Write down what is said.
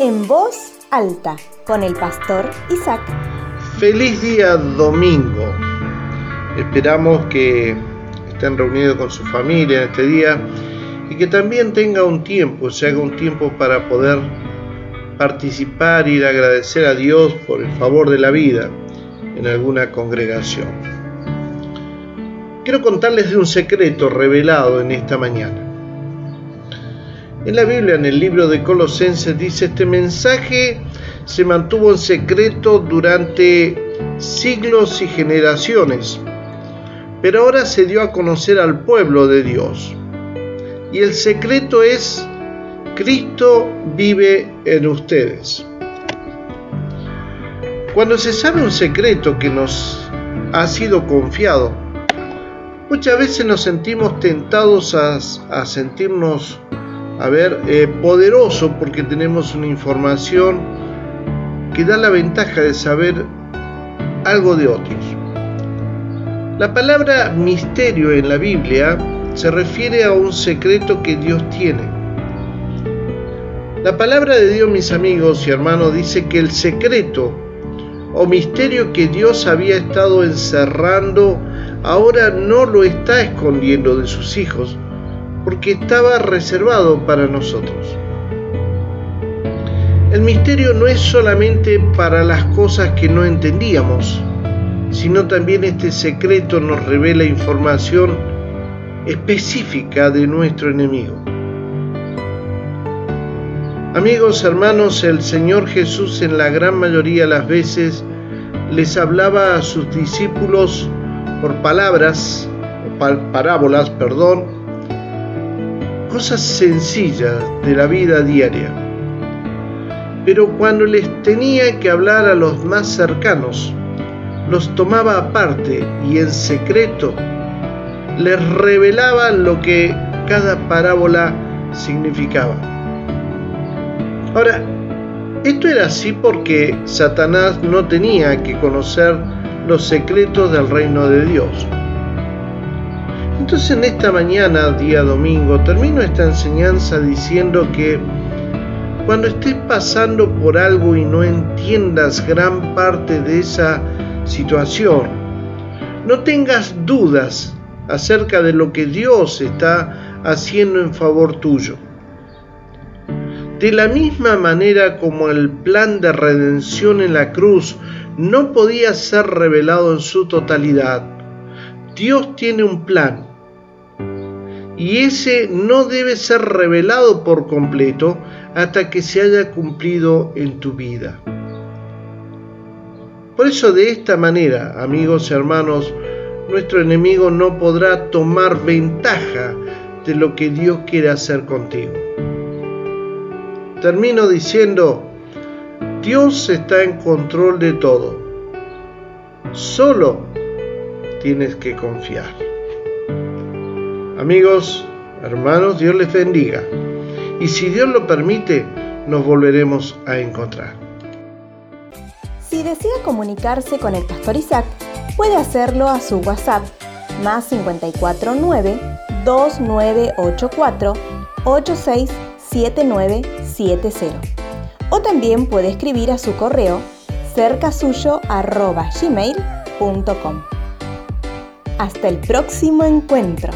en voz alta con el pastor Isaac. Feliz día domingo. Esperamos que estén reunidos con su familia en este día y que también tenga un tiempo, se haga un tiempo para poder participar y agradecer a Dios por el favor de la vida en alguna congregación. Quiero contarles de un secreto revelado en esta mañana. En la Biblia, en el libro de Colosenses, dice, este mensaje se mantuvo en secreto durante siglos y generaciones, pero ahora se dio a conocer al pueblo de Dios. Y el secreto es, Cristo vive en ustedes. Cuando se sabe un secreto que nos ha sido confiado, muchas veces nos sentimos tentados a, a sentirnos a ver, eh, poderoso porque tenemos una información que da la ventaja de saber algo de otros. La palabra misterio en la Biblia se refiere a un secreto que Dios tiene. La palabra de Dios, mis amigos y hermanos, dice que el secreto o misterio que Dios había estado encerrando ahora no lo está escondiendo de sus hijos, porque estaba reservado para nosotros. El misterio no es solamente para las cosas que no entendíamos, sino también este secreto nos revela información específica de nuestro enemigo. Amigos, hermanos, el Señor Jesús en la gran mayoría de las veces les hablaba a sus discípulos por palabras, o parábolas, perdón, cosas sencillas de la vida diaria. Pero cuando les tenía que hablar a los más cercanos, los tomaba aparte y en secreto les revelaba lo que cada parábola significaba. Ahora, esto era así porque Satanás no tenía que conocer los secretos del reino de Dios. Entonces en esta mañana, día domingo, termino esta enseñanza diciendo que cuando estés pasando por algo y no entiendas gran parte de esa situación, no tengas dudas acerca de lo que Dios está haciendo en favor tuyo. De la misma manera como el plan de redención en la cruz no podía ser revelado en su totalidad, Dios tiene un plan y ese no debe ser revelado por completo hasta que se haya cumplido en tu vida. Por eso de esta manera, amigos y hermanos, nuestro enemigo no podrá tomar ventaja de lo que Dios quiere hacer contigo. Termino diciendo, Dios está en control de todo. Solo tienes que confiar. Amigos, hermanos, Dios les bendiga. Y si Dios lo permite, nos volveremos a encontrar. Si desea comunicarse con el pastor Isaac, puede hacerlo a su WhatsApp más 549 2984 867970 o también puede escribir a su correo cercasuyo@gmail.com. Hasta el próximo encuentro.